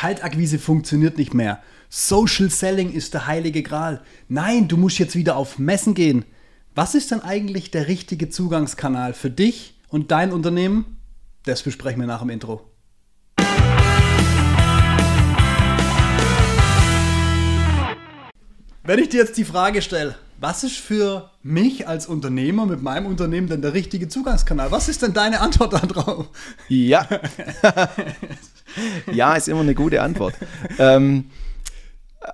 Kaltakquise funktioniert nicht mehr. Social Selling ist der heilige Gral. Nein, du musst jetzt wieder auf Messen gehen. Was ist denn eigentlich der richtige Zugangskanal für dich und dein Unternehmen? Das besprechen wir nach dem Intro. Wenn ich dir jetzt die Frage stelle, was ist für mich als Unternehmer mit meinem Unternehmen denn der richtige Zugangskanal? Was ist denn deine Antwort darauf? Ja. ja, ist immer eine gute Antwort. Ähm,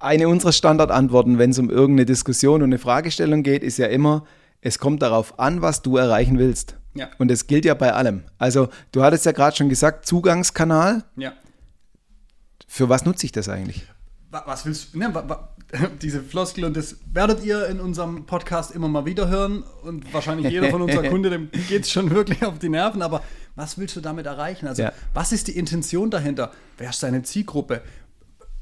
eine unserer Standardantworten, wenn es um irgendeine Diskussion und eine Fragestellung geht, ist ja immer, es kommt darauf an, was du erreichen willst. Ja. Und das gilt ja bei allem. Also, du hattest ja gerade schon gesagt, Zugangskanal. Ja. Für was nutze ich das eigentlich? Was willst du? Ne, diese Floskel und das werdet ihr in unserem Podcast immer mal wieder hören und wahrscheinlich jeder von unseren Kunden, dem geht es schon wirklich auf die Nerven, aber was willst du damit erreichen? Also, ja. was ist die Intention dahinter? Wer ist deine Zielgruppe?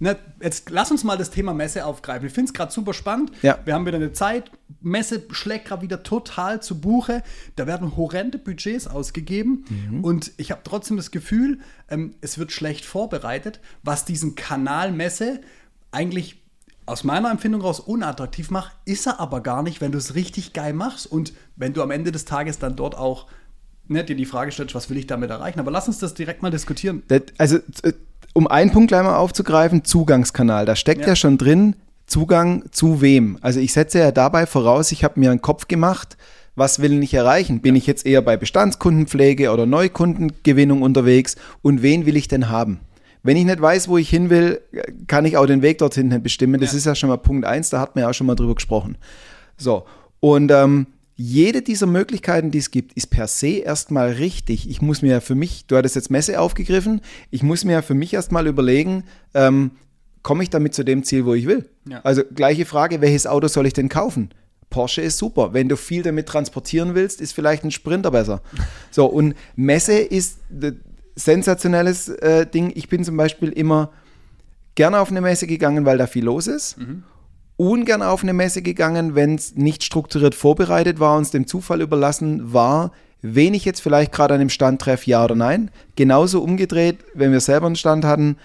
Ne, jetzt lass uns mal das Thema Messe aufgreifen. Ich finde es gerade super spannend. Ja. Wir haben wieder eine Zeit. Messe schlägt gerade wieder total zu Buche. Da werden horrende Budgets ausgegeben. Mhm. Und ich habe trotzdem das Gefühl, ähm, es wird schlecht vorbereitet, was diesen Kanal Messe eigentlich aus meiner Empfindung raus unattraktiv macht, ist er aber gar nicht, wenn du es richtig geil machst und wenn du am Ende des Tages dann dort auch ne, dir die Frage stellst, was will ich damit erreichen. Aber lass uns das direkt mal diskutieren. Also, äh, um einen Punkt gleich mal aufzugreifen, Zugangskanal. Da steckt ja, ja schon drin, Zugang zu wem. Also ich setze ja dabei voraus, ich habe mir einen Kopf gemacht, was will ich erreichen? Bin ich jetzt eher bei Bestandskundenpflege oder Neukundengewinnung unterwegs und wen will ich denn haben? Wenn ich nicht weiß, wo ich hin will, kann ich auch den Weg dorthin bestimmen. Das ja. ist ja schon mal Punkt eins, da hat man ja auch schon mal drüber gesprochen. So, und ähm, jede dieser Möglichkeiten, die es gibt, ist per se erstmal richtig. Ich muss mir ja für mich, du hattest jetzt Messe aufgegriffen, ich muss mir ja für mich erstmal überlegen, ähm, komme ich damit zu dem Ziel, wo ich will? Ja. Also gleiche Frage, welches Auto soll ich denn kaufen? Porsche ist super. Wenn du viel damit transportieren willst, ist vielleicht ein Sprinter besser. So, und Messe ist sensationelles äh, Ding. Ich bin zum Beispiel immer gerne auf eine Messe gegangen, weil da viel los ist. Mhm. Ungern auf eine Messe gegangen, wenn es nicht strukturiert vorbereitet war und es dem Zufall überlassen war, wen ich jetzt vielleicht gerade an dem Stand treffe, ja oder nein. Genauso umgedreht, wenn wir selber einen Stand hatten,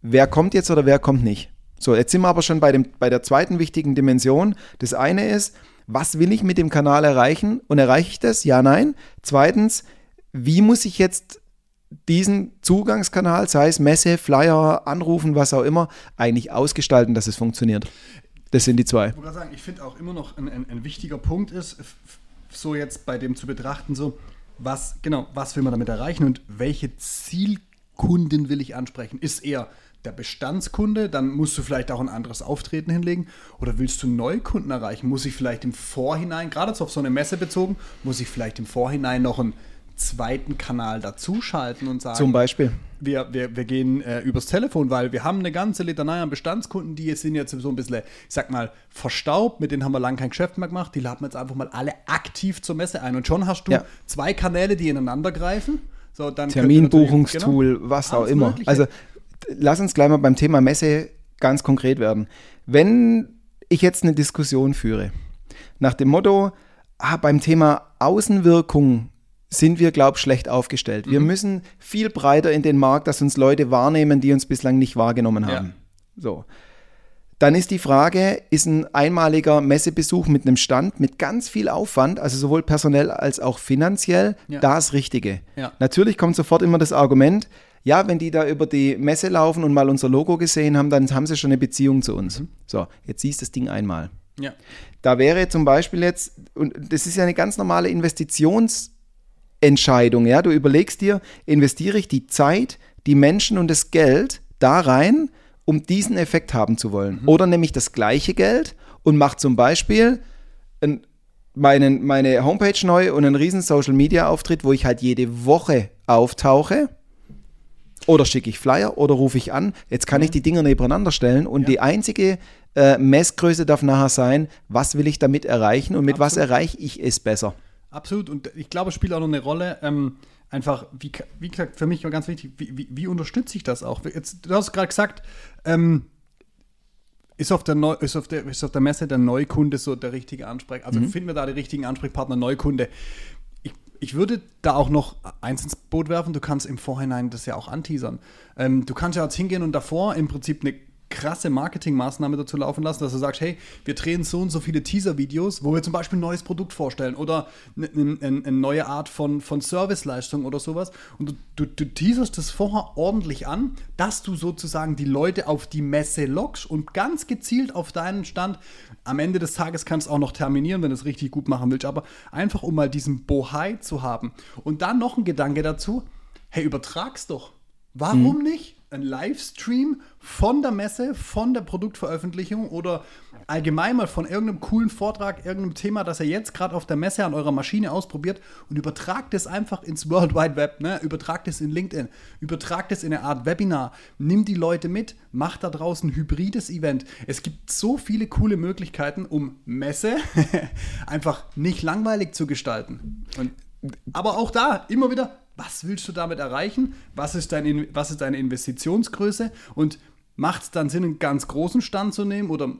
wer kommt jetzt oder wer kommt nicht. So, jetzt sind wir aber schon bei, dem, bei der zweiten wichtigen Dimension. Das eine ist, was will ich mit dem Kanal erreichen und erreiche ich das? Ja, nein. Zweitens, wie muss ich jetzt diesen Zugangskanal, sei es Messe, Flyer, Anrufen, was auch immer, eigentlich ausgestalten, dass es funktioniert. Das sind die zwei. Ich sagen, ich finde auch immer noch ein, ein, ein, wichtiger Punkt ist, so jetzt bei dem zu betrachten, so, was, genau, was will man damit erreichen und welche Zielkunden will ich ansprechen? Ist eher der Bestandskunde, dann musst du vielleicht auch ein anderes Auftreten hinlegen. Oder willst du Neukunden erreichen? Muss ich vielleicht im Vorhinein, gerade auf so eine Messe bezogen, muss ich vielleicht im Vorhinein noch ein zweiten Kanal dazuschalten und sagen. Zum Beispiel. Wir, wir, wir gehen äh, übers Telefon, weil wir haben eine ganze Litanei an Bestandskunden, die sind jetzt so ein bisschen, ich sag mal, verstaubt, mit denen haben wir lange kein Geschäft mehr gemacht, die laden wir jetzt einfach mal alle aktiv zur Messe ein. Und schon hast du ja. zwei Kanäle, die ineinander greifen. So, Terminbuchungstool, genau, was auch immer. Mögliche. Also lass uns gleich mal beim Thema Messe ganz konkret werden. Wenn ich jetzt eine Diskussion führe, nach dem Motto, ah, beim Thema Außenwirkung sind wir, glaube ich, schlecht aufgestellt. Wir mhm. müssen viel breiter in den Markt, dass uns Leute wahrnehmen, die uns bislang nicht wahrgenommen haben. Ja. So. Dann ist die Frage, ist ein einmaliger Messebesuch mit einem Stand mit ganz viel Aufwand, also sowohl personell als auch finanziell, ja. das Richtige. Ja. Natürlich kommt sofort immer das Argument, ja, wenn die da über die Messe laufen und mal unser Logo gesehen haben, dann haben sie schon eine Beziehung zu uns. Mhm. So, jetzt siehst du das Ding einmal. Ja. Da wäre zum Beispiel jetzt, und das ist ja eine ganz normale Investitions- Entscheidung. Ja? Du überlegst dir, investiere ich die Zeit, die Menschen und das Geld da rein, um diesen Effekt haben zu wollen. Mhm. Oder nehme ich das gleiche Geld und mache zum Beispiel ein, meinen, meine Homepage neu und einen riesen Social Media Auftritt, wo ich halt jede Woche auftauche. Oder schicke ich Flyer oder rufe ich an. Jetzt kann mhm. ich die Dinger nebeneinander stellen und ja. die einzige äh, Messgröße darf nachher sein, was will ich damit erreichen und mit Absolut. was erreiche ich es besser. Absolut. Und ich glaube, es spielt auch noch eine Rolle. Ähm, einfach, wie, wie gesagt, für mich ganz wichtig, wie, wie, wie unterstütze ich das auch? Jetzt, du hast gerade gesagt, ähm, ist auf, der Neu ist, auf der, ist auf der Messe der Neukunde so der richtige Ansprech? Also mhm. finden wir da den richtigen Ansprechpartner Neukunde? Ich, ich würde da auch noch eins ins Boot werfen. Du kannst im Vorhinein das ja auch anteasern. Ähm, du kannst ja jetzt hingehen und davor im Prinzip eine krasse Marketingmaßnahme dazu laufen lassen, dass du sagst, hey, wir drehen so und so viele Teaser-Videos, wo wir zum Beispiel ein neues Produkt vorstellen oder eine, eine, eine neue Art von, von Serviceleistung oder sowas. Und du, du, du teaserst das vorher ordentlich an, dass du sozusagen die Leute auf die Messe lockst und ganz gezielt auf deinen Stand. Am Ende des Tages kannst du auch noch terminieren, wenn du es richtig gut machen willst, aber einfach um mal diesen Bohai zu haben. Und dann noch ein Gedanke dazu, hey, übertrag's doch. Warum mhm. nicht? Ein Livestream von der Messe, von der Produktveröffentlichung oder allgemein mal von irgendeinem coolen Vortrag, irgendeinem Thema, das ihr jetzt gerade auf der Messe an eurer Maschine ausprobiert und übertragt es einfach ins World Wide Web, ne? übertragt es in LinkedIn, übertragt es in eine Art Webinar, nimmt die Leute mit, macht da draußen ein hybrides Event. Es gibt so viele coole Möglichkeiten, um Messe einfach nicht langweilig zu gestalten. Und, aber auch da immer wieder was willst du damit erreichen? Was ist, dein, was ist deine Investitionsgröße? Und macht es dann Sinn, einen ganz großen Stand zu nehmen oder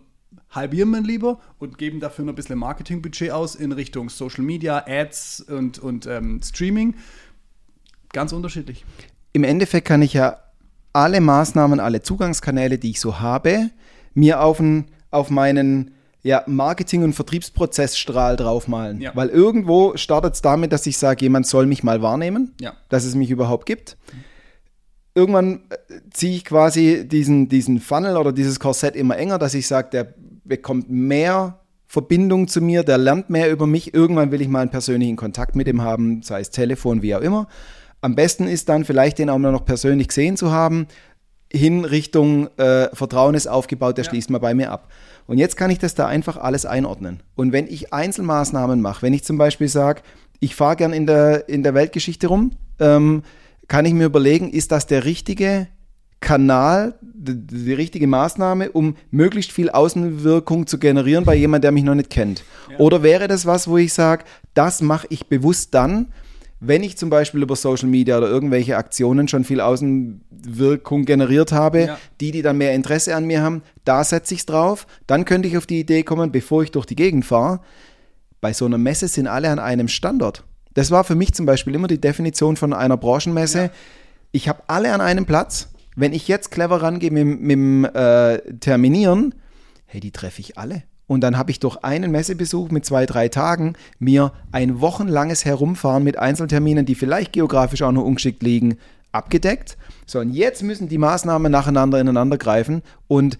halbieren wir lieber und geben dafür noch ein bisschen Marketingbudget aus in Richtung Social Media, Ads und, und ähm, Streaming? Ganz unterschiedlich. Im Endeffekt kann ich ja alle Maßnahmen, alle Zugangskanäle, die ich so habe, mir auf, ein, auf meinen ja, Marketing- und Vertriebsprozessstrahl draufmalen. Ja. Weil irgendwo startet es damit, dass ich sage, jemand soll mich mal wahrnehmen, ja. dass es mich überhaupt gibt. Irgendwann äh, ziehe ich quasi diesen, diesen Funnel oder dieses Korsett immer enger, dass ich sage, der bekommt mehr Verbindung zu mir, der lernt mehr über mich. Irgendwann will ich mal einen persönlichen Kontakt mit ihm haben, sei es Telefon, wie auch immer. Am besten ist dann vielleicht den auch noch persönlich gesehen zu haben, hin Richtung äh, Vertrauen ist aufgebaut, der ja. schließt mal bei mir ab. Und jetzt kann ich das da einfach alles einordnen. Und wenn ich Einzelmaßnahmen mache, wenn ich zum Beispiel sage, ich fahre gern in der, in der Weltgeschichte rum, ähm, kann ich mir überlegen, ist das der richtige Kanal, die, die, richtige Maßnahme, um möglichst viel Außenwirkung zu generieren bei jemandem, der mich noch nicht kennt? Ja. Oder wäre das was, wo ich sage, das mache ich bewusst dann, wenn ich zum Beispiel über Social Media oder irgendwelche Aktionen schon viel Außenwirkung generiert habe, ja. die, die dann mehr Interesse an mir haben, da setze ich es drauf. Dann könnte ich auf die Idee kommen, bevor ich durch die Gegend fahre. Bei so einer Messe sind alle an einem Standort. Das war für mich zum Beispiel immer die Definition von einer Branchenmesse. Ja. Ich habe alle an einem Platz. Wenn ich jetzt clever rangehe mit, mit dem äh, Terminieren, hey, die treffe ich alle. Und dann habe ich durch einen Messebesuch mit zwei, drei Tagen mir ein wochenlanges Herumfahren mit Einzelterminen, die vielleicht geografisch auch noch ungeschickt liegen, abgedeckt. So, und jetzt müssen die Maßnahmen nacheinander ineinander greifen und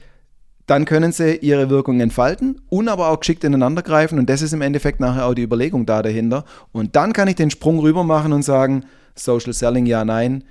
dann können sie ihre Wirkung entfalten und aber auch geschickt ineinander greifen. Und das ist im Endeffekt nachher auch die Überlegung da dahinter. Und dann kann ich den Sprung rüber machen und sagen, Social Selling ja, nein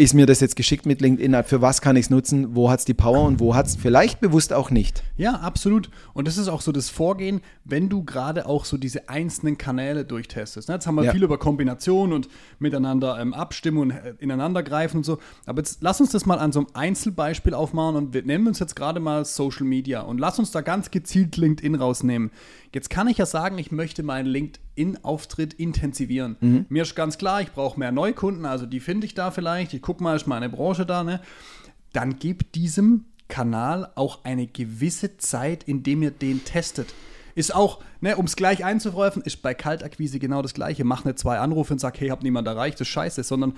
ist mir das jetzt geschickt mit LinkedIn? Für was kann ich es nutzen? Wo hat es die Power und wo hat es vielleicht bewusst auch nicht? Ja, absolut. Und das ist auch so das Vorgehen, wenn du gerade auch so diese einzelnen Kanäle durchtestest. Ne, jetzt haben wir ja. viel über Kombination und miteinander ähm, abstimmen und äh, ineinander greifen und so. Aber jetzt lass uns das mal an so einem Einzelbeispiel aufmachen und wir nehmen uns jetzt gerade mal Social Media und lass uns da ganz gezielt LinkedIn rausnehmen. Jetzt kann ich ja sagen, ich möchte meinen LinkedIn-Auftritt intensivieren. Mhm. Mir ist ganz klar, ich brauche mehr Neukunden, also die finde ich da vielleicht. Ich gucke mal, ist meine Branche da, ne? Dann gib diesem Kanal auch eine gewisse Zeit, in dem ihr den testet. Ist auch, ne, um es gleich einzuwerfen, ist bei Kaltakquise genau das Gleiche. Mach nicht zwei Anrufe und sag, hey, hab niemand erreicht, das ist scheiße, sondern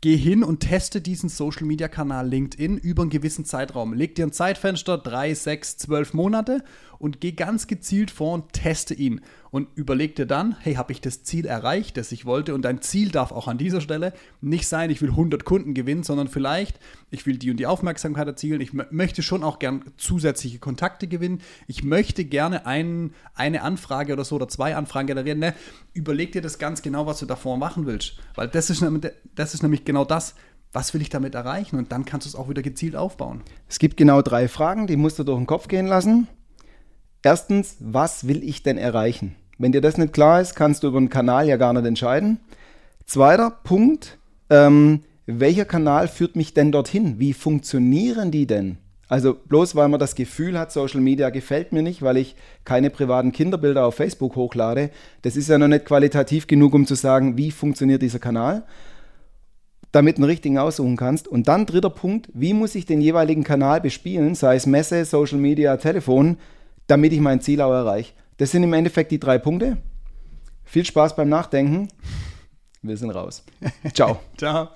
geh hin und teste diesen Social Media Kanal LinkedIn über einen gewissen Zeitraum. Leg dir ein Zeitfenster, drei, sechs, zwölf Monate und geh ganz gezielt vor und teste ihn und überleg dir dann, hey, habe ich das Ziel erreicht, das ich wollte? Und dein Ziel darf auch an dieser Stelle nicht sein, ich will 100 Kunden gewinnen, sondern vielleicht, ich will die und die Aufmerksamkeit erzielen, ich möchte schon auch gern zusätzliche Kontakte gewinnen, ich möchte gerne ein, eine Anfrage oder so oder zwei Anfragen generieren. Ne? Überleg dir das ganz genau, was du davor machen willst, weil das ist, das ist nämlich genau das, was will ich damit erreichen? Und dann kannst du es auch wieder gezielt aufbauen. Es gibt genau drei Fragen, die musst du durch den Kopf gehen lassen. Erstens, was will ich denn erreichen? Wenn dir das nicht klar ist, kannst du über einen Kanal ja gar nicht entscheiden. Zweiter Punkt, ähm, welcher Kanal führt mich denn dorthin? Wie funktionieren die denn? Also bloß weil man das Gefühl hat, Social Media gefällt mir nicht, weil ich keine privaten Kinderbilder auf Facebook hochlade, das ist ja noch nicht qualitativ genug, um zu sagen, wie funktioniert dieser Kanal, damit du einen richtigen aussuchen kannst. Und dann dritter Punkt, wie muss ich den jeweiligen Kanal bespielen, sei es Messe, Social Media, Telefon, damit ich mein Ziel auch erreiche. Das sind im Endeffekt die drei Punkte. Viel Spaß beim Nachdenken. Wir sind raus. Ciao. Ciao.